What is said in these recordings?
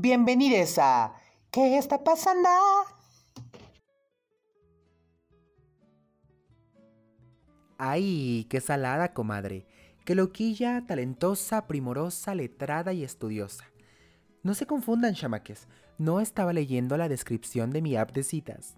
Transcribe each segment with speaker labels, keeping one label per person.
Speaker 1: Bienvenidos a ¿Qué está pasando?
Speaker 2: ¡Ay, qué salada, comadre! ¡Qué loquilla, talentosa, primorosa, letrada y estudiosa! No se confundan, chamaques, no estaba leyendo la descripción de mi app de citas.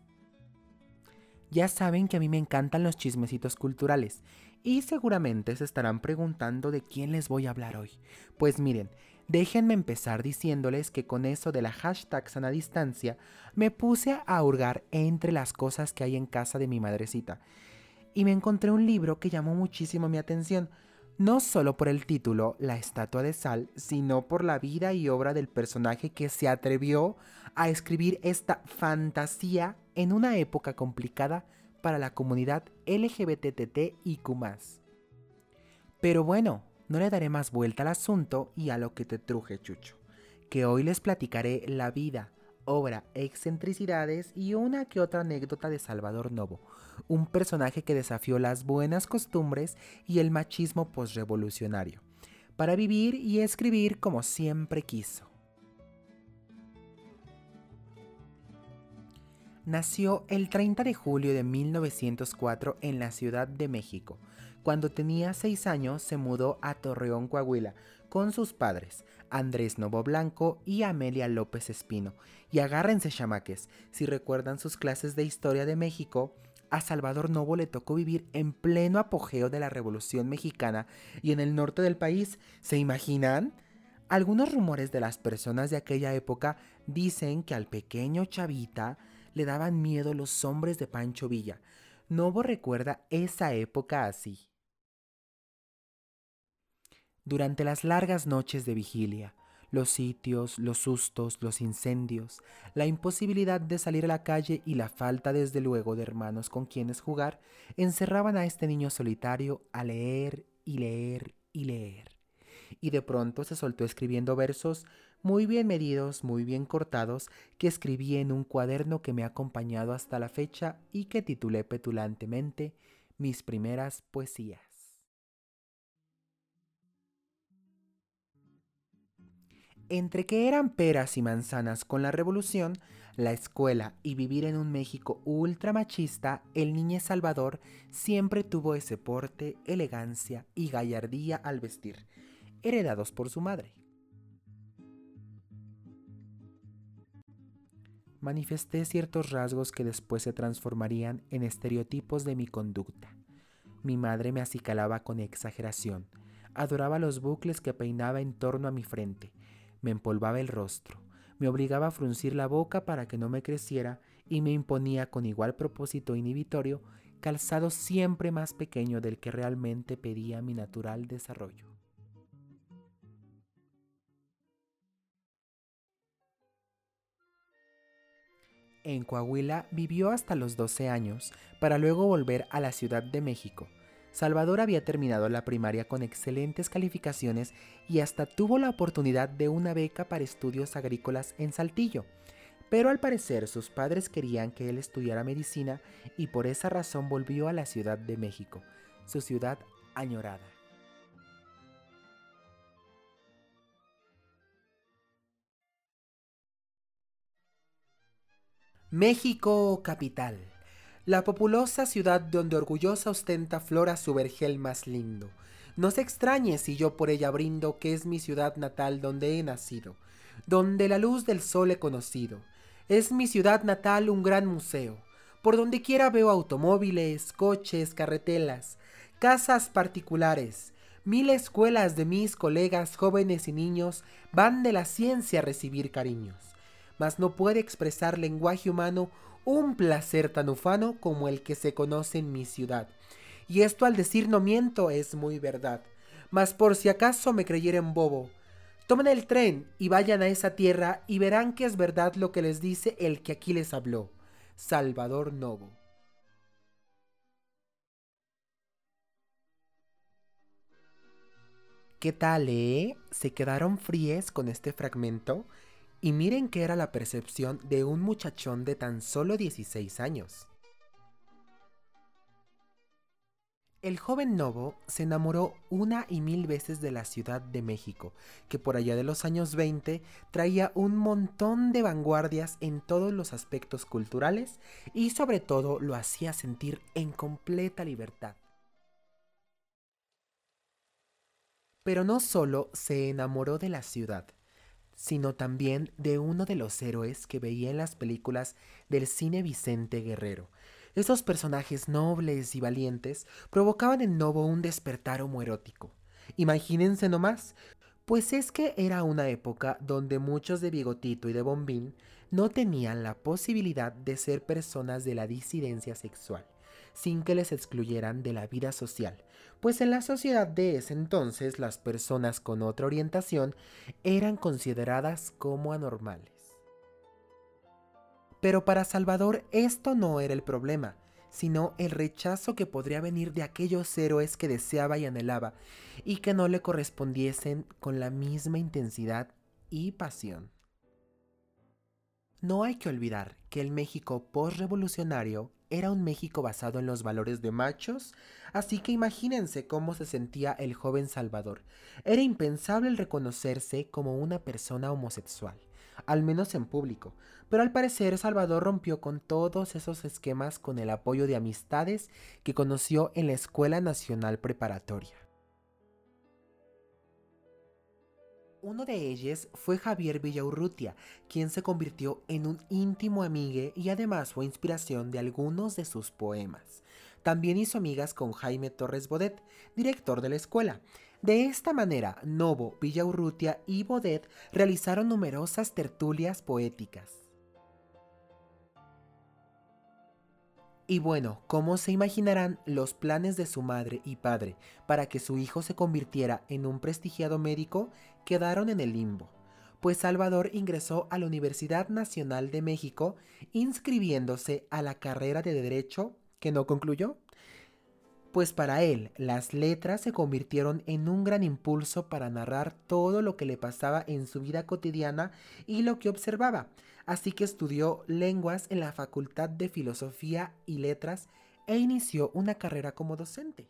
Speaker 2: Ya saben que a mí me encantan los chismecitos culturales y seguramente se estarán preguntando de quién les voy a hablar hoy. Pues miren, déjenme empezar diciéndoles que con eso de la hashtag sana distancia me puse a hurgar entre las cosas que hay en casa de mi madrecita y me encontré un libro que llamó muchísimo mi atención, no solo por el título La Estatua de Sal, sino por la vida y obra del personaje que se atrevió a escribir esta fantasía en una época complicada para la comunidad LGBTT Q+. Pero bueno, no le daré más vuelta al asunto y a lo que te truje, Chucho, que hoy les platicaré la vida, obra, excentricidades y una que otra anécdota de Salvador Novo, un personaje que desafió las buenas costumbres y el machismo posrevolucionario, para vivir y escribir como siempre quiso. Nació el 30 de julio de 1904 en la Ciudad de México. Cuando tenía 6 años se mudó a Torreón, Coahuila, con sus padres, Andrés Novo Blanco y Amelia López Espino. Y agárrense chamaques, si recuerdan sus clases de historia de México, a Salvador Novo le tocó vivir en pleno apogeo de la Revolución Mexicana y en el norte del país, ¿se imaginan? Algunos rumores de las personas de aquella época dicen que al pequeño Chavita le daban miedo los hombres de Pancho Villa. Novo recuerda esa época así. Durante las largas noches de vigilia, los sitios, los sustos, los incendios, la imposibilidad de salir a la calle y la falta desde luego de hermanos con quienes jugar, encerraban a este niño solitario a leer y leer y leer. Y de pronto se soltó escribiendo versos muy bien medidos, muy bien cortados, que escribí en un cuaderno que me ha acompañado hasta la fecha y que titulé petulantemente Mis primeras poesías. Entre que eran peras y manzanas con la revolución, la escuela y vivir en un México ultramachista, el niño Salvador siempre tuvo ese porte, elegancia y gallardía al vestir, heredados por su madre. Manifesté ciertos rasgos que después se transformarían en estereotipos de mi conducta. Mi madre me acicalaba con exageración, adoraba los bucles que peinaba en torno a mi frente, me empolvaba el rostro, me obligaba a fruncir la boca para que no me creciera y me imponía con igual propósito inhibitorio calzado siempre más pequeño del que realmente pedía mi natural desarrollo. En Coahuila vivió hasta los 12 años para luego volver a la Ciudad de México, Salvador había terminado la primaria con excelentes calificaciones y hasta tuvo la oportunidad de una beca para estudios agrícolas en Saltillo. Pero al parecer sus padres querían que él estudiara medicina y por esa razón volvió a la Ciudad de México, su ciudad añorada. México capital la populosa ciudad donde orgullosa ostenta flora su vergel más lindo. No se extrañe si yo por ella brindo que es mi ciudad natal donde he nacido, donde la luz del sol he conocido. Es mi ciudad natal un gran museo. Por donde quiera veo automóviles, coches, carretelas, casas particulares. Mil escuelas de mis colegas jóvenes y niños van de la ciencia a recibir cariños. Mas no puede expresar lenguaje humano un placer tan ufano como el que se conoce en mi ciudad. Y esto al decir no miento es muy verdad. Mas por si acaso me creyeren bobo, tomen el tren y vayan a esa tierra y verán que es verdad lo que les dice el que aquí les habló, Salvador Novo. ¿Qué tal, eh? ¿Se quedaron fríes con este fragmento? Y miren que era la percepción de un muchachón de tan solo 16 años. El joven Novo se enamoró una y mil veces de la Ciudad de México, que por allá de los años 20 traía un montón de vanguardias en todos los aspectos culturales y sobre todo lo hacía sentir en completa libertad. Pero no solo se enamoró de la ciudad, sino también de uno de los héroes que veía en las películas del cine Vicente Guerrero, esos personajes nobles y valientes provocaban en Novo un despertar homoerótico. Imagínense nomás, pues es que era una época donde muchos de Bigotito y de Bombín no tenían la posibilidad de ser personas de la disidencia sexual, sin que les excluyeran de la vida social, pues en la sociedad de ese entonces las personas con otra orientación eran consideradas como anormales. Pero para Salvador esto no era el problema, sino el rechazo que podría venir de aquellos héroes que deseaba y anhelaba y que no le correspondiesen con la misma intensidad y pasión. No hay que olvidar que el México postrevolucionario era un México basado en los valores de machos, así que imagínense cómo se sentía el joven Salvador. Era impensable el reconocerse como una persona homosexual al menos en público, pero al parecer Salvador rompió con todos esos esquemas con el apoyo de amistades que conoció en la Escuela Nacional Preparatoria. Uno de ellos fue Javier Villaurrutia, quien se convirtió en un íntimo amigo y además fue inspiración de algunos de sus poemas. También hizo amigas con Jaime Torres Bodet, director de la escuela, de esta manera, Novo, Villaurrutia y Bodet realizaron numerosas tertulias poéticas. Y bueno, como se imaginarán, los planes de su madre y padre para que su hijo se convirtiera en un prestigiado médico quedaron en el limbo, pues Salvador ingresó a la Universidad Nacional de México inscribiéndose a la carrera de Derecho que no concluyó. Pues para él las letras se convirtieron en un gran impulso para narrar todo lo que le pasaba en su vida cotidiana y lo que observaba, así que estudió lenguas en la Facultad de Filosofía y Letras e inició una carrera como docente.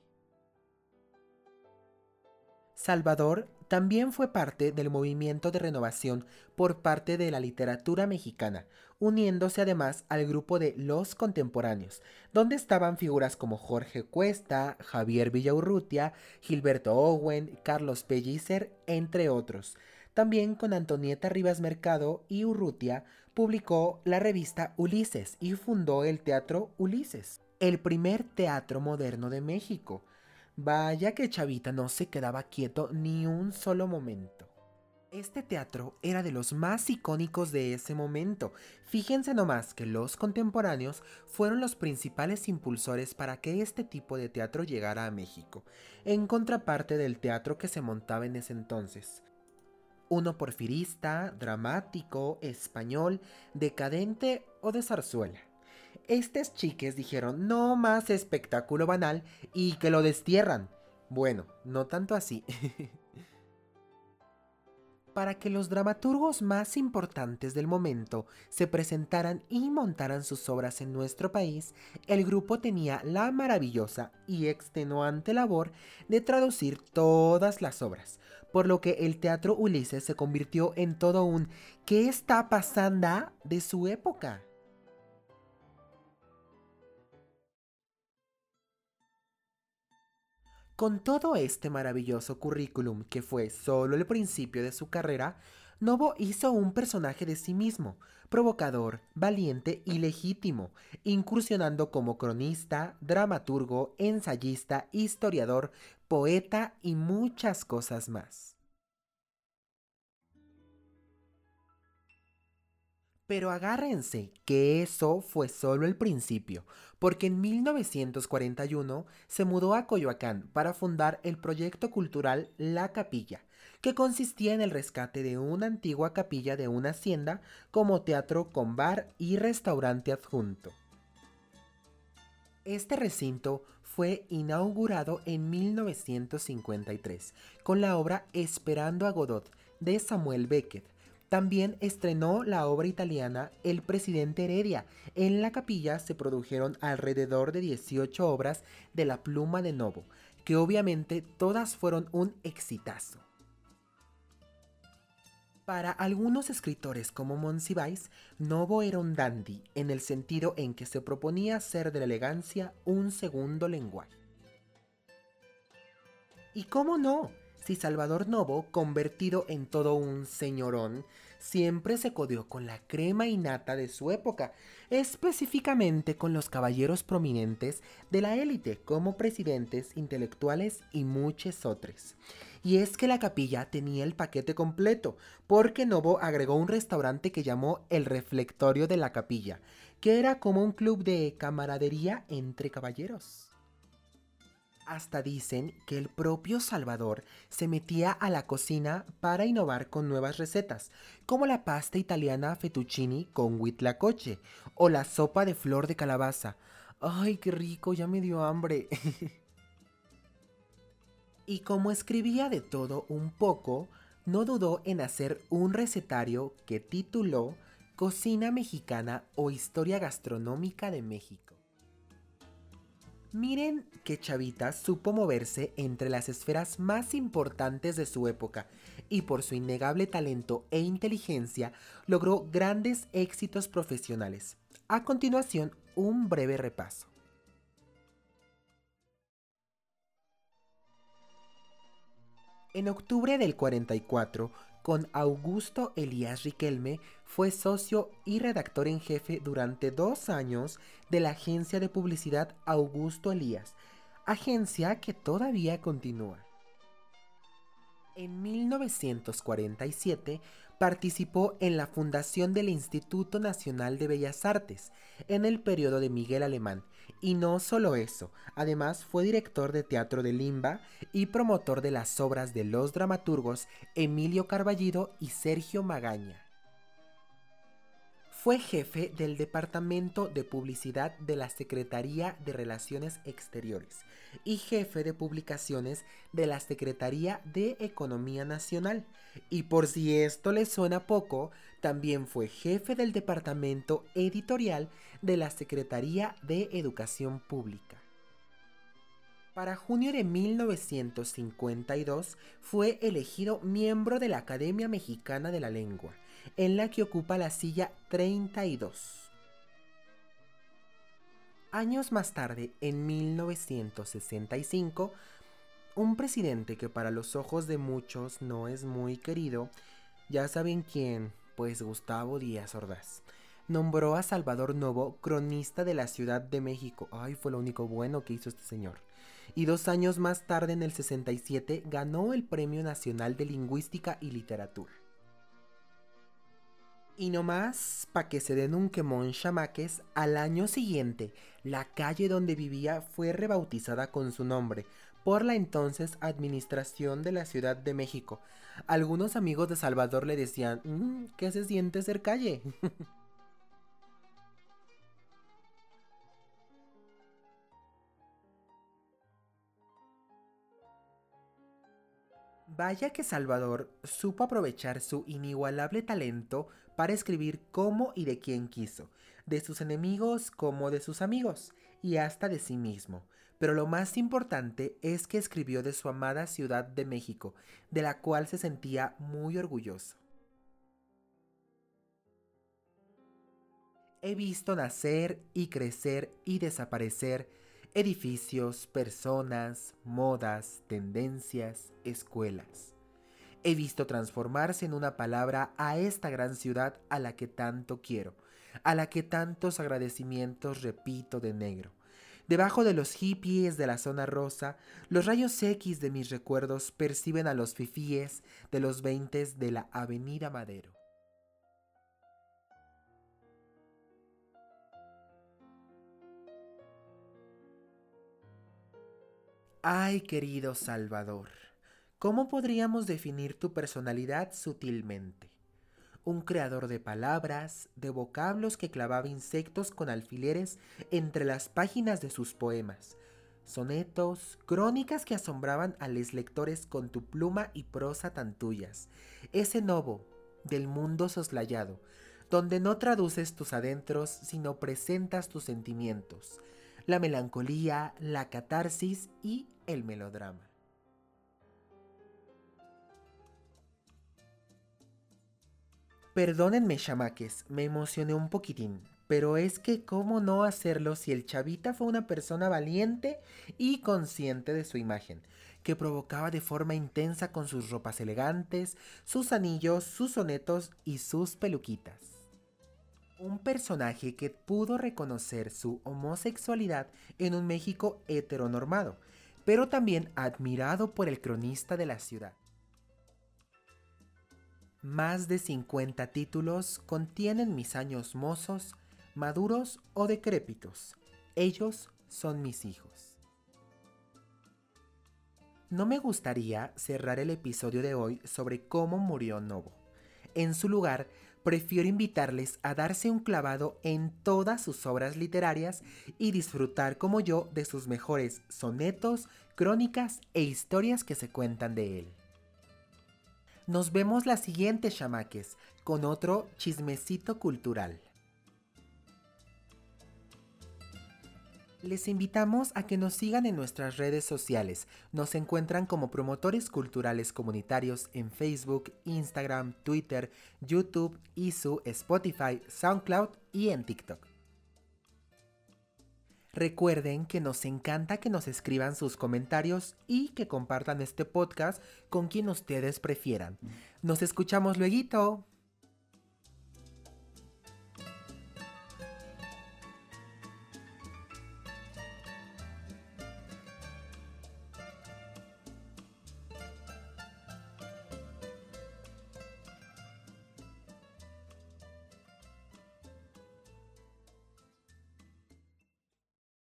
Speaker 2: Salvador también fue parte del movimiento de renovación por parte de la literatura mexicana, uniéndose además al grupo de Los Contemporáneos, donde estaban figuras como Jorge Cuesta, Javier Villaurrutia, Gilberto Owen, Carlos Pellicer, entre otros. También con Antonieta Rivas Mercado y Urrutia publicó la revista Ulises y fundó el Teatro Ulises, el primer teatro moderno de México Vaya que Chavita no se quedaba quieto ni un solo momento. Este teatro era de los más icónicos de ese momento. Fíjense nomás que los contemporáneos fueron los principales impulsores para que este tipo de teatro llegara a México, en contraparte del teatro que se montaba en ese entonces. Uno porfirista, dramático, español, decadente o de zarzuela. Estos chiques dijeron no más espectáculo banal y que lo destierran. Bueno, no tanto así. Para que los dramaturgos más importantes del momento se presentaran y montaran sus obras en nuestro país, el grupo tenía la maravillosa y extenuante labor de traducir todas las obras, por lo que el Teatro Ulises se convirtió en todo un ¿qué está pasando? de su época. Con todo este maravilloso currículum que fue solo el principio de su carrera, Novo hizo un personaje de sí mismo, provocador, valiente y legítimo, incursionando como cronista, dramaturgo, ensayista, historiador, poeta y muchas cosas más. Pero agárrense, que eso fue solo el principio, porque en 1941 se mudó a Coyoacán para fundar el proyecto cultural La Capilla, que consistía en el rescate de una antigua capilla de una hacienda como teatro con bar y restaurante adjunto. Este recinto fue inaugurado en 1953 con la obra Esperando a Godot de Samuel Beckett, También estrenó la obra italiana El presidente Heredia. En la capilla se produjeron alrededor de 18 obras de la pluma de Novo, que obviamente todas fueron un exitazo. Para algunos escritores como Monsiváis, Novo era un dandy en el sentido en que se proponía hacer de la elegancia un segundo lenguaje. ¿Y cómo no? Si Salvador Novo, convertido en todo un señorón, siempre se codió con la crema innata de su época, específicamente con los caballeros prominentes de la élite como presidentes, intelectuales y muchos otros. Y es que la capilla tenía el paquete completo, porque Novo agregó un restaurante que llamó el Reflectorio de la Capilla, que era como un club de camaradería entre caballeros. Hasta dicen que el propio Salvador se metía a la cocina para innovar con nuevas recetas, como la pasta italiana fettuccini con huitlacoche o la sopa de flor de calabaza. ¡Ay, qué rico! Ya me dio hambre. y como escribía de todo un poco, no dudó en hacer un recetario que tituló Cocina Mexicana o Historia Gastronómica de México. Miren que Chavita supo moverse entre las esferas más importantes de su época y por su innegable talento e inteligencia logró grandes éxitos profesionales. A continuación, un breve repaso. En octubre del 44, con Augusto Elías Riquelme, fue socio y redactor en jefe durante dos años de la agencia de publicidad Augusto Elías, agencia que todavía continúa. En 1947 participó en la fundación del Instituto Nacional de Bellas Artes en el periodo de Miguel Alemán. Y no solo eso, además fue director de teatro de Limba y promotor de las obras de los dramaturgos Emilio Carballido y Sergio Magaña. Fue jefe del Departamento de Publicidad de la Secretaría de Relaciones Exteriores y jefe de publicaciones de la Secretaría de Economía Nacional. Y por si esto le suena poco, también fue jefe del Departamento Editorial de la Secretaría de Educación Pública. Para junio de 1952 fue elegido miembro de la Academia Mexicana de la Lengua en la que ocupa la silla 32. Años más tarde, en 1965, un presidente que para los ojos de muchos no es muy querido, ya saben quién, pues Gustavo Díaz Ordaz, nombró a Salvador Novo cronista de la Ciudad de México. Ay, fue lo único bueno que hizo este señor. Y dos años más tarde, en el 67, ganó el Premio Nacional de Lingüística y Literatura. Y no más, pa' que se den un quemón chamaques, al año siguiente, la calle donde vivía fue rebautizada con su nombre por la entonces Administración de la Ciudad de México. Algunos amigos de Salvador le decían, mm, ¿qué se siente ser calle? Vaya que Salvador supo aprovechar su inigualable talento para escribir cómo y de quién quiso, de sus enemigos como de sus amigos, y hasta de sí mismo. Pero lo más importante es que escribió de su amada Ciudad de México, de la cual se sentía muy orgulloso. He visto nacer y crecer y desaparecer edificios, personas, modas, tendencias, escuelas. He visto transformarse en una palabra a esta gran ciudad a la que tanto quiero, a la que tantos agradecimientos repito de negro. Debajo de los hippies de la zona rosa, los rayos X de mis recuerdos perciben a los fifíes de los veintes de la Avenida Madero. Ay, querido Salvador, ¿cómo podríamos definir tu personalidad sutilmente? Un creador de palabras, de vocablos que clavaba insectos con alfileres entre las páginas de sus poemas, sonetos, crónicas que asombraban a los lectores con tu pluma y prosa tan tuyas. Ese novo, del mundo soslayado, donde no traduces tus adentros, sino presentas tus sentimientos, la melancolía, la catarsis y el melodrama. Perdónenme, chamaques, me emocioné un poquitín, pero es que cómo no hacerlo si el chavita fue una persona valiente y consciente de su imagen, que provocaba de forma intensa con sus ropas elegantes, sus anillos, sus sonetos y sus peluquitas. Un personaje que pudo reconocer su homosexualidad en un México heteronormado, pero también admirado por el cronista de la ciudad. Más de 50 títulos contienen mis años mozos, maduros o decrépitos. Ellos son mis hijos. No me gustaría cerrar el episodio de hoy sobre cómo murió Novo. En su lugar, prefiero invitarles a darse un clavado en todas sus obras literarias y disfrutar como yo de sus mejores sonetos, crónicas e historias que se cuentan de él. Nos vemos la siguiente, chamaques, con otro chismecito cultural. Les invitamos a que nos sigan en nuestras redes sociales. Nos encuentran como promotores culturales comunitarios en Facebook, Instagram, Twitter, YouTube, ISU, Spotify, SoundCloud y en TikTok. Recuerden que nos encanta que nos escriban sus comentarios y que compartan este podcast con quien ustedes prefieran. Nos escuchamos luego.